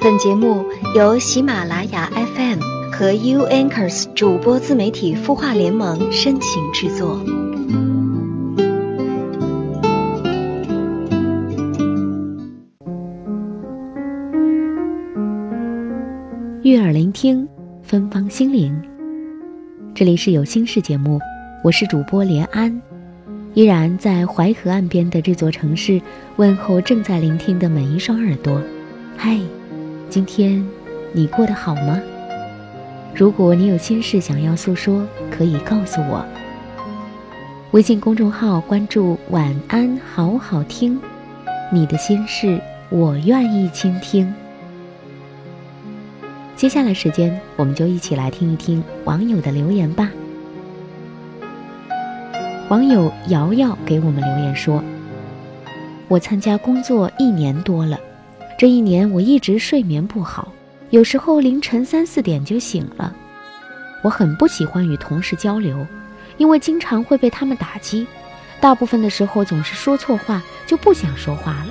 本节目由喜马拉雅 FM 和 U Anchors 主播自媒体孵化联盟深情制作。悦耳聆听，芬芳心灵。这里是有心事节目，我是主播连安，依然在淮河岸边的这座城市问候正在聆听的每一双耳朵。嗨。今天你过得好吗？如果你有心事想要诉说，可以告诉我。微信公众号关注“晚安好好听”，你的心事我愿意倾听。接下来时间，我们就一起来听一听网友的留言吧。网友瑶瑶给我们留言说：“我参加工作一年多了。”这一年我一直睡眠不好，有时候凌晨三四点就醒了。我很不喜欢与同事交流，因为经常会被他们打击，大部分的时候总是说错话，就不想说话了。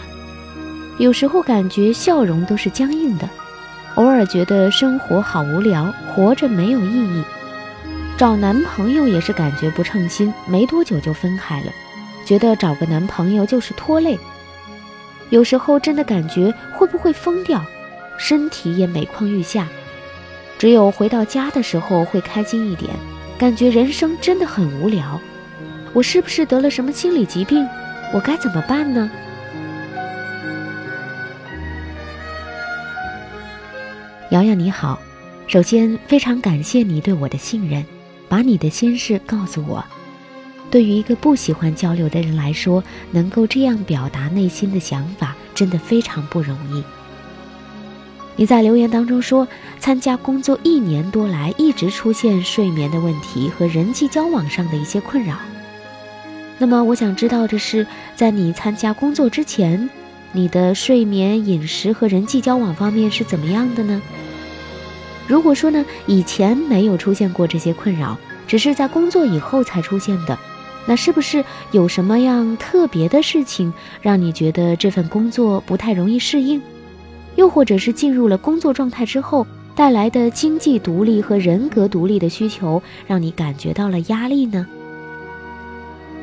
有时候感觉笑容都是僵硬的，偶尔觉得生活好无聊，活着没有意义。找男朋友也是感觉不称心，没多久就分开了，觉得找个男朋友就是拖累。有时候真的感觉会不会疯掉，身体也每况愈下。只有回到家的时候会开心一点，感觉人生真的很无聊。我是不是得了什么心理疾病？我该怎么办呢？瑶瑶你好，首先非常感谢你对我的信任，把你的心事告诉我。对于一个不喜欢交流的人来说，能够这样表达内心的想法，真的非常不容易。你在留言当中说，参加工作一年多来，一直出现睡眠的问题和人际交往上的一些困扰。那么，我想知道的是，在你参加工作之前，你的睡眠、饮食和人际交往方面是怎么样的呢？如果说呢，以前没有出现过这些困扰，只是在工作以后才出现的。那是不是有什么样特别的事情让你觉得这份工作不太容易适应？又或者是进入了工作状态之后带来的经济独立和人格独立的需求让你感觉到了压力呢？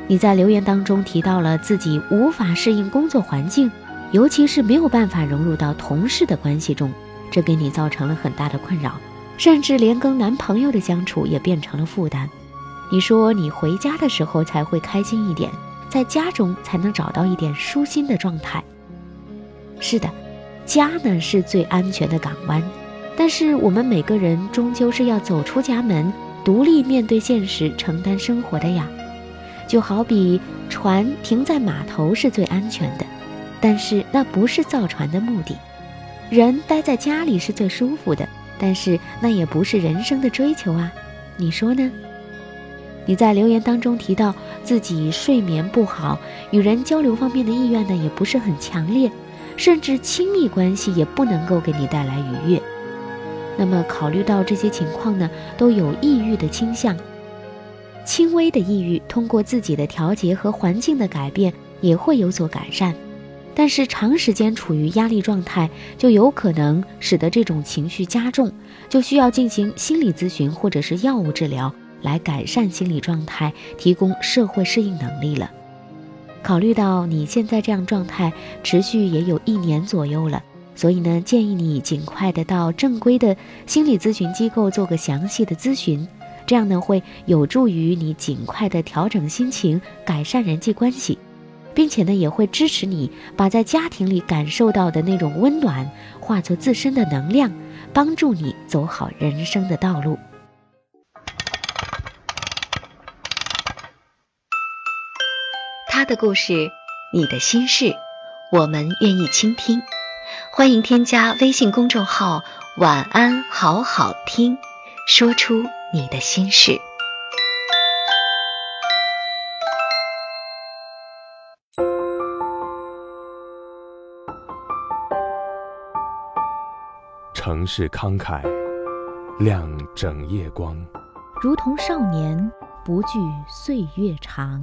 你在留言当中提到了自己无法适应工作环境，尤其是没有办法融入到同事的关系中，这给你造成了很大的困扰，甚至连跟男朋友的相处也变成了负担。你说你回家的时候才会开心一点，在家中才能找到一点舒心的状态。是的，家呢是最安全的港湾，但是我们每个人终究是要走出家门，独立面对现实，承担生活的呀。就好比船停在码头是最安全的，但是那不是造船的目的。人待在家里是最舒服的，但是那也不是人生的追求啊。你说呢？你在留言当中提到自己睡眠不好，与人交流方面的意愿呢也不是很强烈，甚至亲密关系也不能够给你带来愉悦。那么考虑到这些情况呢，都有抑郁的倾向。轻微的抑郁通过自己的调节和环境的改变也会有所改善，但是长时间处于压力状态就有可能使得这种情绪加重，就需要进行心理咨询或者是药物治疗。来改善心理状态，提供社会适应能力了。考虑到你现在这样状态持续也有一年左右了，所以呢，建议你尽快的到正规的心理咨询机构做个详细的咨询，这样呢会有助于你尽快的调整心情，改善人际关系，并且呢也会支持你把在家庭里感受到的那种温暖化作自身的能量，帮助你走好人生的道路。他的故事，你的心事，我们愿意倾听。欢迎添加微信公众号“晚安好好听”，说出你的心事。城市慷慨，亮整夜光，如同少年不惧岁月长。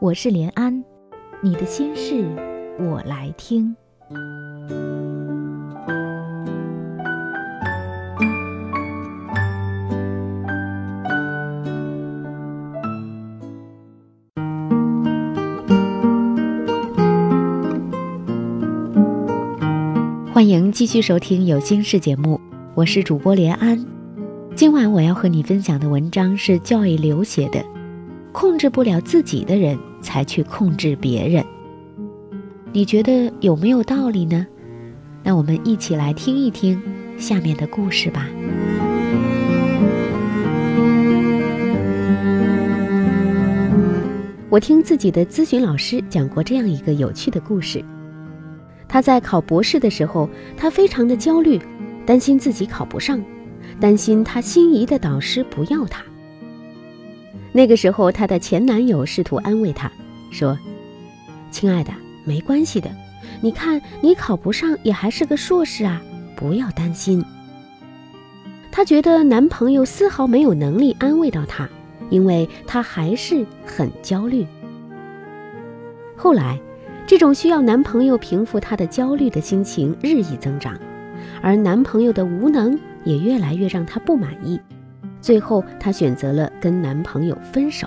我是连安，你的心事我来听。欢迎继续收听有心事节目，我是主播连安。今晚我要和你分享的文章是教育流写的，《控制不了自己的人才去控制别人》。你觉得有没有道理呢？那我们一起来听一听下面的故事吧。我听自己的咨询老师讲过这样一个有趣的故事。他在考博士的时候，他非常的焦虑，担心自己考不上，担心他心仪的导师不要他。那个时候，她的前男友试图安慰她，说：“亲爱的，没关系的，你看你考不上也还是个硕士啊，不要担心。”她觉得男朋友丝毫没有能力安慰到她，因为她还是很焦虑。后来。这种需要男朋友平复她的焦虑的心情日益增长，而男朋友的无能也越来越让她不满意。最后，她选择了跟男朋友分手。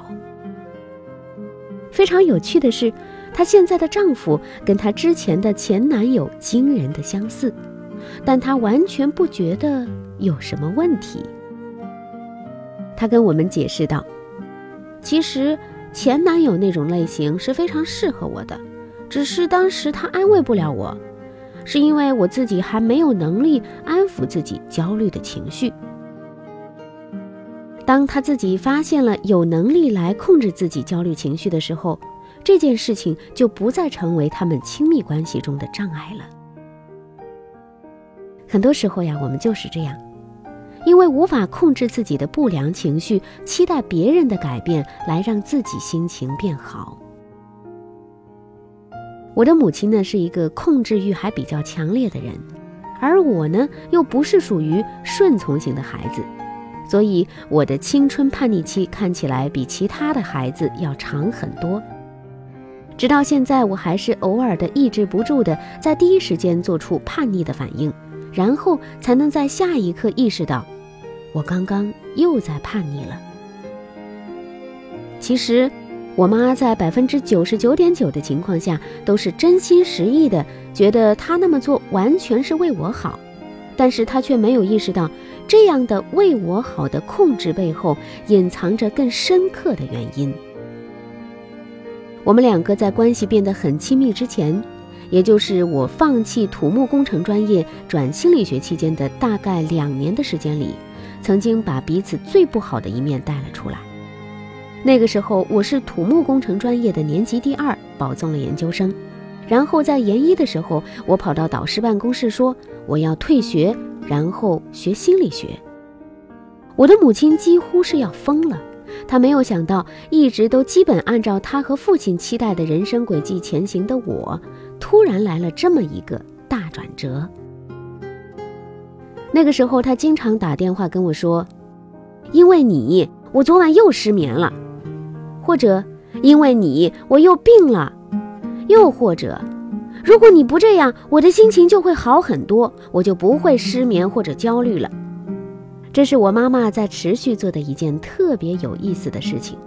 非常有趣的是，她现在的丈夫跟她之前的前男友惊人的相似，但她完全不觉得有什么问题。她跟我们解释道：“其实前男友那种类型是非常适合我的。”只是当时他安慰不了我，是因为我自己还没有能力安抚自己焦虑的情绪。当他自己发现了有能力来控制自己焦虑情绪的时候，这件事情就不再成为他们亲密关系中的障碍了。很多时候呀，我们就是这样，因为无法控制自己的不良情绪，期待别人的改变来让自己心情变好。我的母亲呢是一个控制欲还比较强烈的人，而我呢又不是属于顺从型的孩子，所以我的青春叛逆期看起来比其他的孩子要长很多。直到现在，我还是偶尔的抑制不住的在第一时间做出叛逆的反应，然后才能在下一刻意识到，我刚刚又在叛逆了。其实。我妈在百分之九十九点九的情况下都是真心实意的，觉得她那么做完全是为我好，但是她却没有意识到，这样的为我好的控制背后隐藏着更深刻的原因。我们两个在关系变得很亲密之前，也就是我放弃土木工程专业转心理学期间的大概两年的时间里，曾经把彼此最不好的一面带了出来。那个时候我是土木工程专业的年级第二，保送了研究生。然后在研一的时候，我跑到导师办公室说我要退学，然后学心理学。我的母亲几乎是要疯了，她没有想到一直都基本按照她和父亲期待的人生轨迹前行的我，突然来了这么一个大转折。那个时候，她经常打电话跟我说：“因为你，我昨晚又失眠了。”或者因为你我又病了，又或者，如果你不这样，我的心情就会好很多，我就不会失眠或者焦虑了。这是我妈妈在持续做的一件特别有意思的事情，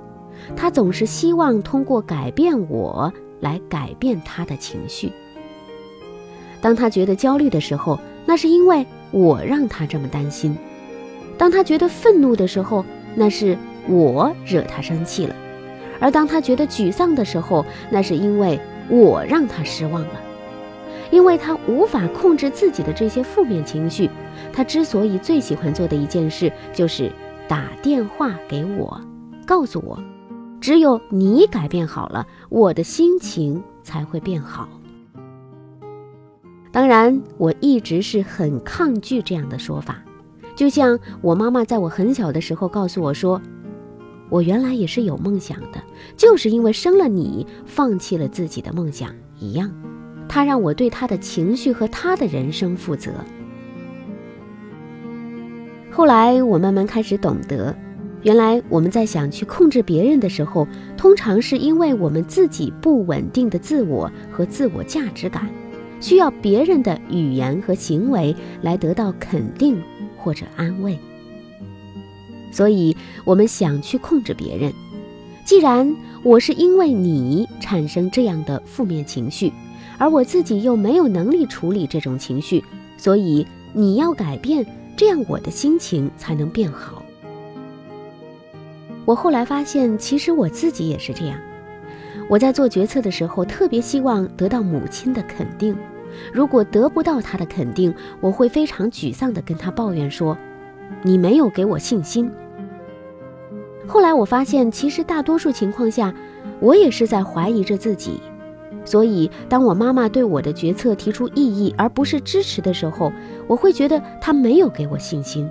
她总是希望通过改变我来改变她的情绪。当她觉得焦虑的时候，那是因为我让她这么担心；当她觉得愤怒的时候，那是我惹她生气了。而当她觉得沮丧的时候，那是因为我让她失望了，因为他无法控制自己的这些负面情绪。他之所以最喜欢做的一件事，就是打电话给我，告诉我，只有你改变好了，我的心情才会变好。当然，我一直是很抗拒这样的说法，就像我妈妈在我很小的时候告诉我说：“我原来也是有梦想的，就是因为生了你，放弃了自己的梦想一样。”他让我对他的情绪和他的人生负责。后来，我慢慢开始懂得，原来我们在想去控制别人的时候，通常是因为我们自己不稳定的自我和自我价值感。需要别人的语言和行为来得到肯定或者安慰，所以我们想去控制别人。既然我是因为你产生这样的负面情绪，而我自己又没有能力处理这种情绪，所以你要改变，这样我的心情才能变好。我后来发现，其实我自己也是这样。我在做决策的时候，特别希望得到母亲的肯定。如果得不到她的肯定，我会非常沮丧地跟她抱怨说：“你没有给我信心。”后来我发现，其实大多数情况下，我也是在怀疑着自己。所以，当我妈妈对我的决策提出异议而不是支持的时候，我会觉得她没有给我信心。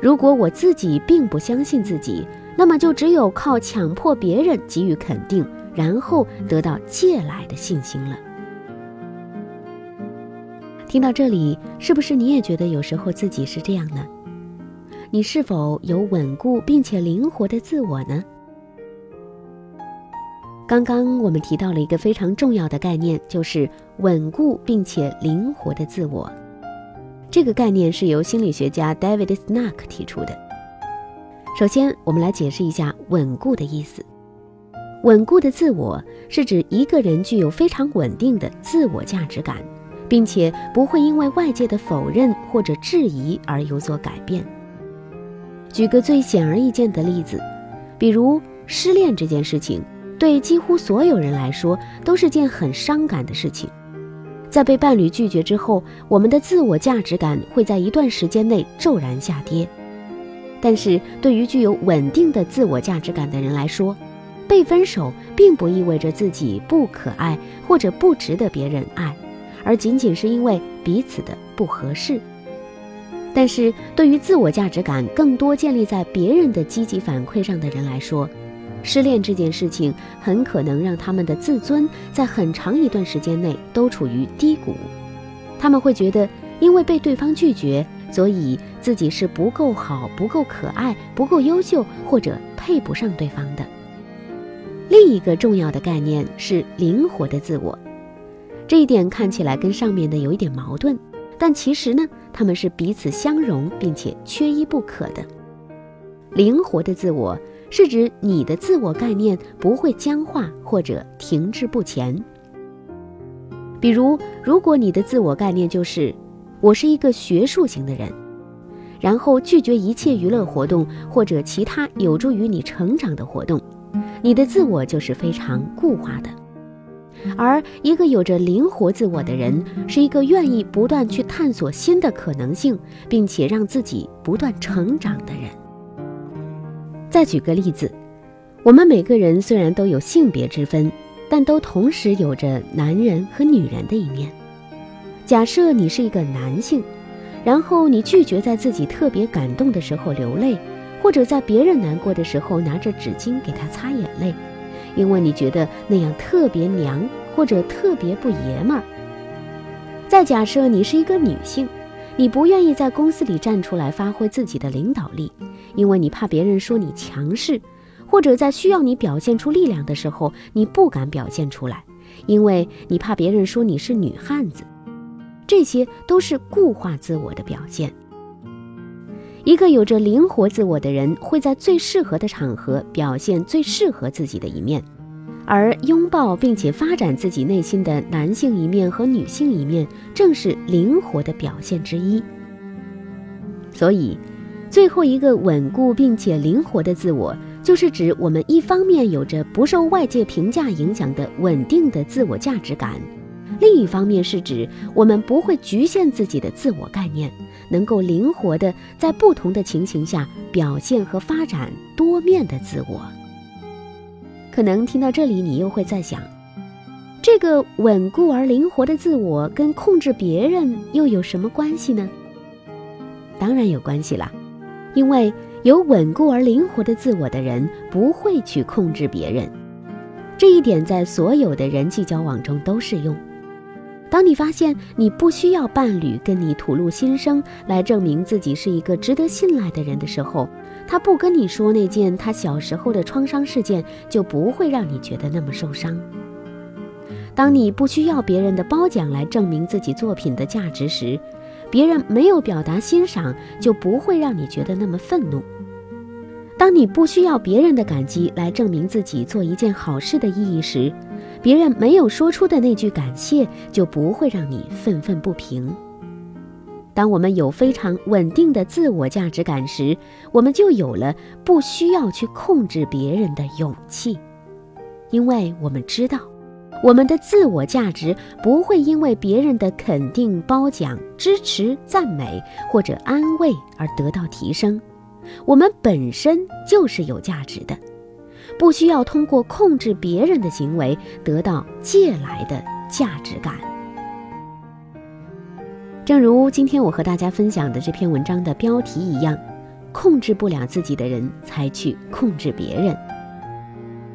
如果我自己并不相信自己，那么就只有靠强迫别人给予肯定。然后得到借来的信心了。听到这里，是不是你也觉得有时候自己是这样呢？你是否有稳固并且灵活的自我呢？刚刚我们提到了一个非常重要的概念，就是稳固并且灵活的自我。这个概念是由心理学家 David Snack 提出的。首先，我们来解释一下“稳固”的意思。稳固的自我是指一个人具有非常稳定的自我价值感，并且不会因为外界的否认或者质疑而有所改变。举个最显而易见的例子，比如失恋这件事情，对几乎所有人来说都是件很伤感的事情。在被伴侣拒绝之后，我们的自我价值感会在一段时间内骤然下跌。但是对于具有稳定的自我价值感的人来说，被分手并不意味着自己不可爱或者不值得别人爱，而仅仅是因为彼此的不合适。但是对于自我价值感更多建立在别人的积极反馈上的人来说，失恋这件事情很可能让他们的自尊在很长一段时间内都处于低谷。他们会觉得，因为被对方拒绝，所以自己是不够好、不够可爱、不够优秀，或者配不上对方的。另一个重要的概念是灵活的自我，这一点看起来跟上面的有一点矛盾，但其实呢，他们是彼此相容并且缺一不可的。灵活的自我是指你的自我概念不会僵化或者停滞不前。比如，如果你的自我概念就是我是一个学术型的人，然后拒绝一切娱乐活动或者其他有助于你成长的活动。你的自我就是非常固化的，而一个有着灵活自我的人，是一个愿意不断去探索新的可能性，并且让自己不断成长的人。再举个例子，我们每个人虽然都有性别之分，但都同时有着男人和女人的一面。假设你是一个男性，然后你拒绝在自己特别感动的时候流泪。或者在别人难过的时候拿着纸巾给他擦眼泪，因为你觉得那样特别娘，或者特别不爷们儿。再假设你是一个女性，你不愿意在公司里站出来发挥自己的领导力，因为你怕别人说你强势，或者在需要你表现出力量的时候，你不敢表现出来，因为你怕别人说你是女汉子。这些都是固化自我的表现。一个有着灵活自我的人，会在最适合的场合表现最适合自己的一面，而拥抱并且发展自己内心的男性一面和女性一面，正是灵活的表现之一。所以，最后一个稳固并且灵活的自我，就是指我们一方面有着不受外界评价影响的稳定的自我价值感。另一方面是指我们不会局限自己的自我概念，能够灵活的在不同的情形下表现和发展多面的自我。可能听到这里，你又会在想，这个稳固而灵活的自我跟控制别人又有什么关系呢？当然有关系啦，因为有稳固而灵活的自我的人不会去控制别人，这一点在所有的人际交往中都适用。当你发现你不需要伴侣跟你吐露心声来证明自己是一个值得信赖的人的时候，他不跟你说那件他小时候的创伤事件，就不会让你觉得那么受伤。当你不需要别人的褒奖来证明自己作品的价值时，别人没有表达欣赏，就不会让你觉得那么愤怒。当你不需要别人的感激来证明自己做一件好事的意义时，别人没有说出的那句感谢就不会让你愤愤不平。当我们有非常稳定的自我价值感时，我们就有了不需要去控制别人的勇气，因为我们知道。我们的自我价值不会因为别人的肯定、褒奖、支持、赞美或者安慰而得到提升。我们本身就是有价值的，不需要通过控制别人的行为得到借来的价值感。正如今天我和大家分享的这篇文章的标题一样：控制不了自己的人才去控制别人。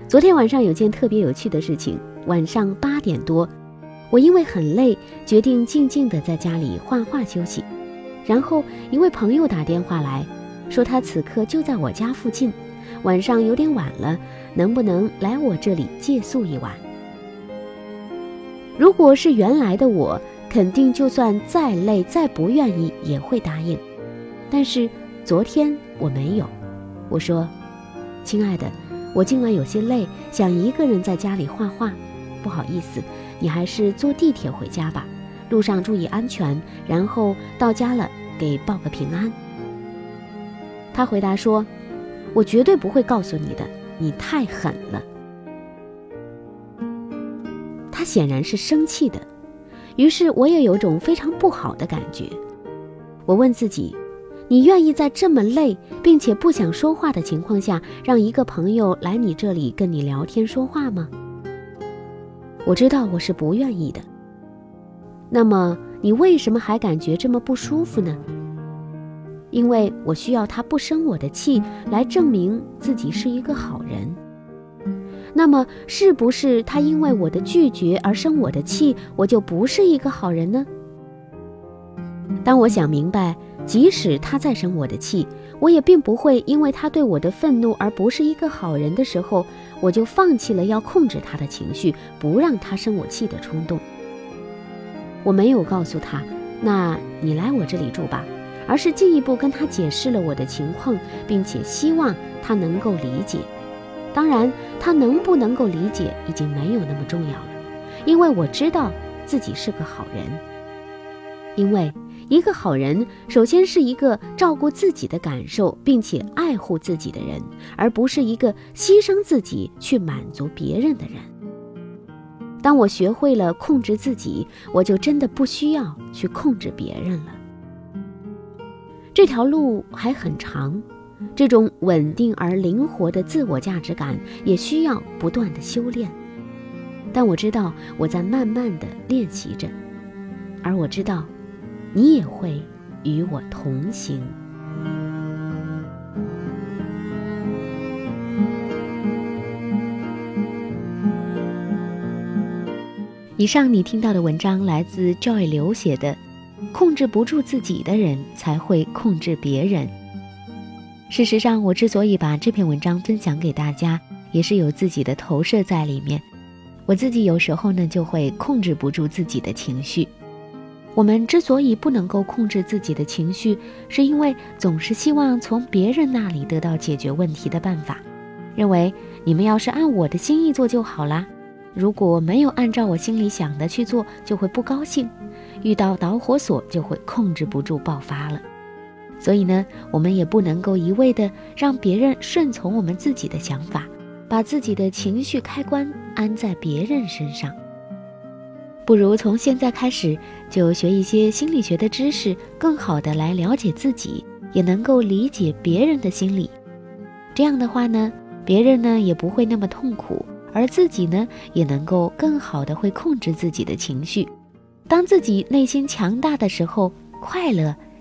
昨天晚上有件特别有趣的事情。晚上八点多，我因为很累，决定静静的在家里画画休息。然后一位朋友打电话来说，他此刻就在我家附近，晚上有点晚了，能不能来我这里借宿一晚？如果是原来的我，肯定就算再累再不愿意也会答应。但是昨天我没有，我说：“亲爱的，我今晚有些累，想一个人在家里画画。”不好意思，你还是坐地铁回家吧，路上注意安全。然后到家了给报个平安。他回答说：“我绝对不会告诉你的，你太狠了。”他显然是生气的，于是我也有种非常不好的感觉。我问自己：“你愿意在这么累并且不想说话的情况下，让一个朋友来你这里跟你聊天说话吗？”我知道我是不愿意的。那么你为什么还感觉这么不舒服呢？因为我需要他不生我的气来证明自己是一个好人。那么是不是他因为我的拒绝而生我的气，我就不是一个好人呢？当我想明白，即使他再生我的气，我也并不会因为他对我的愤怒而不是一个好人的时候。我就放弃了要控制他的情绪，不让他生我气的冲动。我没有告诉他，那你来我这里住吧，而是进一步跟他解释了我的情况，并且希望他能够理解。当然，他能不能够理解已经没有那么重要了，因为我知道自己是个好人，因为。一个好人，首先是一个照顾自己的感受，并且爱护自己的人，而不是一个牺牲自己去满足别人的人。当我学会了控制自己，我就真的不需要去控制别人了。这条路还很长，这种稳定而灵活的自我价值感也需要不断的修炼。但我知道我在慢慢的练习着，而我知道。你也会与我同行。以上你听到的文章来自 Joy 刘写的《控制不住自己的人才会控制别人》。事实上，我之所以把这篇文章分享给大家，也是有自己的投射在里面。我自己有时候呢，就会控制不住自己的情绪。我们之所以不能够控制自己的情绪，是因为总是希望从别人那里得到解决问题的办法，认为你们要是按我的心意做就好啦。如果没有按照我心里想的去做，就会不高兴，遇到导火索就会控制不住爆发了。所以呢，我们也不能够一味的让别人顺从我们自己的想法，把自己的情绪开关安在别人身上。不如从现在开始就学一些心理学的知识，更好的来了解自己，也能够理解别人的心理。这样的话呢，别人呢也不会那么痛苦，而自己呢，也能够更好的会控制自己的情绪。当自己内心强大的时候，快乐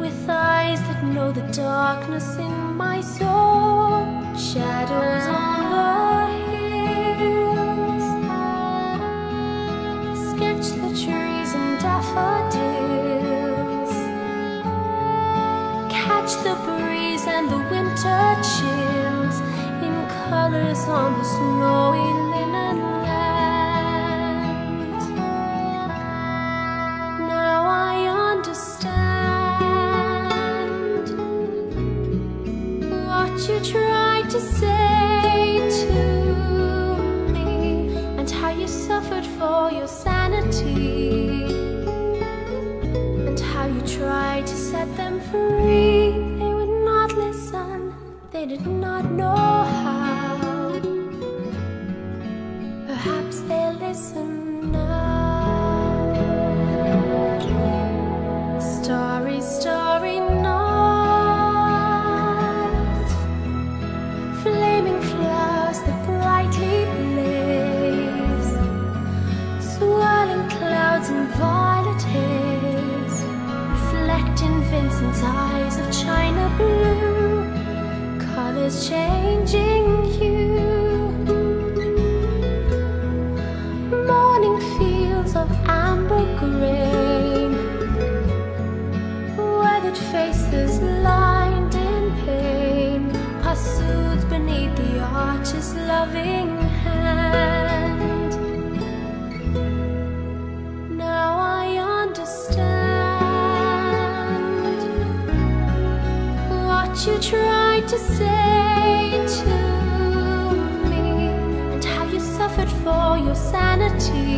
with eyes that know the darkness in my soul. Shadows on the hills sketch the trees and daffodils, catch the breeze and the winter chills in colors on the snowy. You tried to set them free. They would not listen, they did not know how. You tried to say to me and how you suffered for your sanity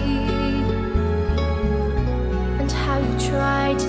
and how you tried to